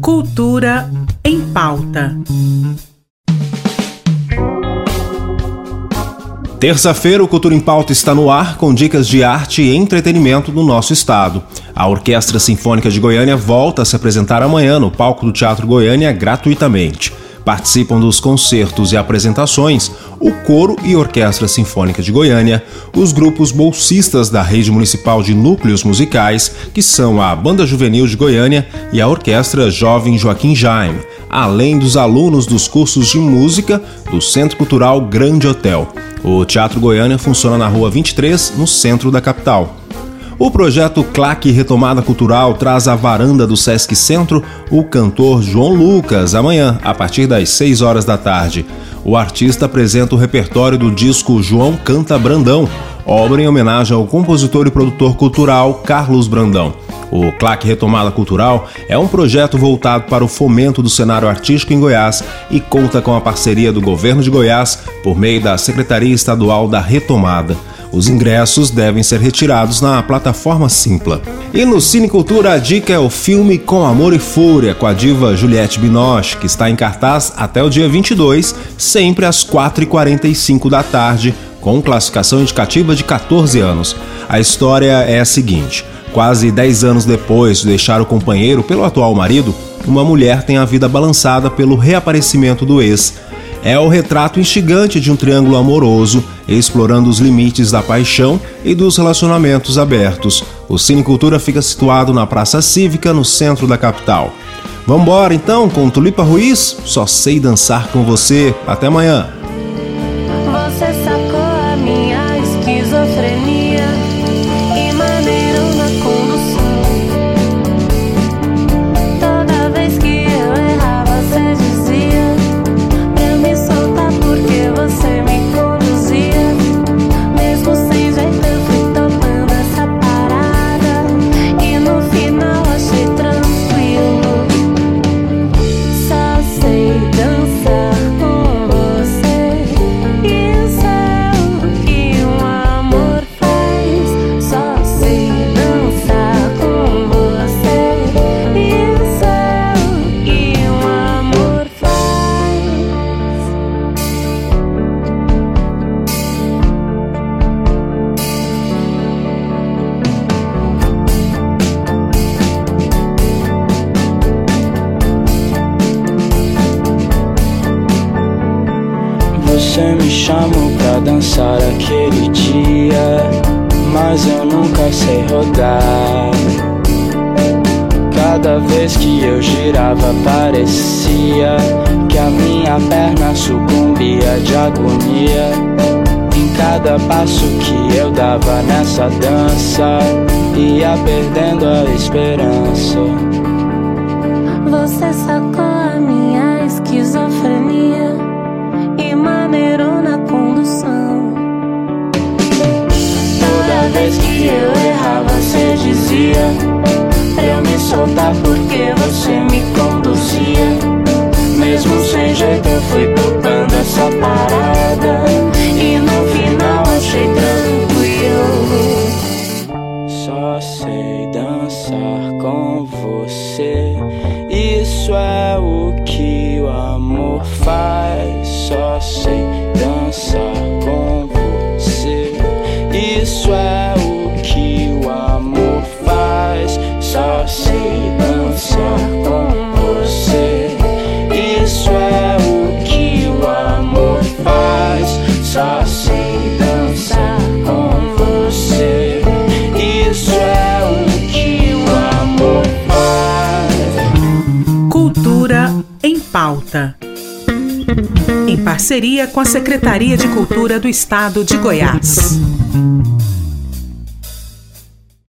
Cultura em pauta. Terça-feira, o Cultura em Pauta está no ar com dicas de arte e entretenimento do nosso estado. A Orquestra Sinfônica de Goiânia volta a se apresentar amanhã no palco do Teatro Goiânia gratuitamente. Participam dos concertos e apresentações o Coro e Orquestra Sinfônica de Goiânia, os grupos bolsistas da Rede Municipal de Núcleos Musicais, que são a Banda Juvenil de Goiânia e a Orquestra Jovem Joaquim Jaime, além dos alunos dos cursos de música do Centro Cultural Grande Hotel. O Teatro Goiânia funciona na Rua 23, no centro da capital. O projeto Claque Retomada Cultural traz à varanda do Sesc Centro o cantor João Lucas amanhã, a partir das 6 horas da tarde. O artista apresenta o repertório do disco João Canta Brandão, obra em homenagem ao compositor e produtor cultural Carlos Brandão. O Claque Retomada Cultural é um projeto voltado para o fomento do cenário artístico em Goiás e conta com a parceria do governo de Goiás por meio da Secretaria Estadual da Retomada. Os ingressos devem ser retirados na plataforma Simpla. E no Cine Cultura, a dica é o filme Com Amor e Fúria, com a diva Juliette Binoche, que está em cartaz até o dia 22, sempre às 4h45 da tarde, com classificação indicativa de 14 anos. A história é a seguinte: quase 10 anos depois de deixar o companheiro pelo atual marido, uma mulher tem a vida balançada pelo reaparecimento do ex é o retrato instigante de um triângulo amoroso, explorando os limites da paixão e dos relacionamentos abertos. O Cine Cultura fica situado na Praça Cívica, no centro da capital. Vambora então com Tulipa Ruiz? Só sei dançar com você. Até amanhã. Você me chamou pra dançar aquele dia, mas eu nunca sei rodar. Cada vez que eu girava, parecia que a minha perna sucumbia de agonia. Em cada passo que eu dava nessa dança, ia perdendo a esperança. Você sacou vez que eu errava, você dizia pra eu me soltar porque você me conduzia. Mesmo sem jeito, eu fui tocando essa parada. E no final achei tranquilo. Só sei dançar com você. Isso é o que o amor faz. Só sei dançar com você. Isso é sei dançar com você. Isso é o que o amor faz. Só sei dançar com você. Isso é o que o amor faz. Cultura em pauta em parceria com a Secretaria de Cultura do Estado de Goiás.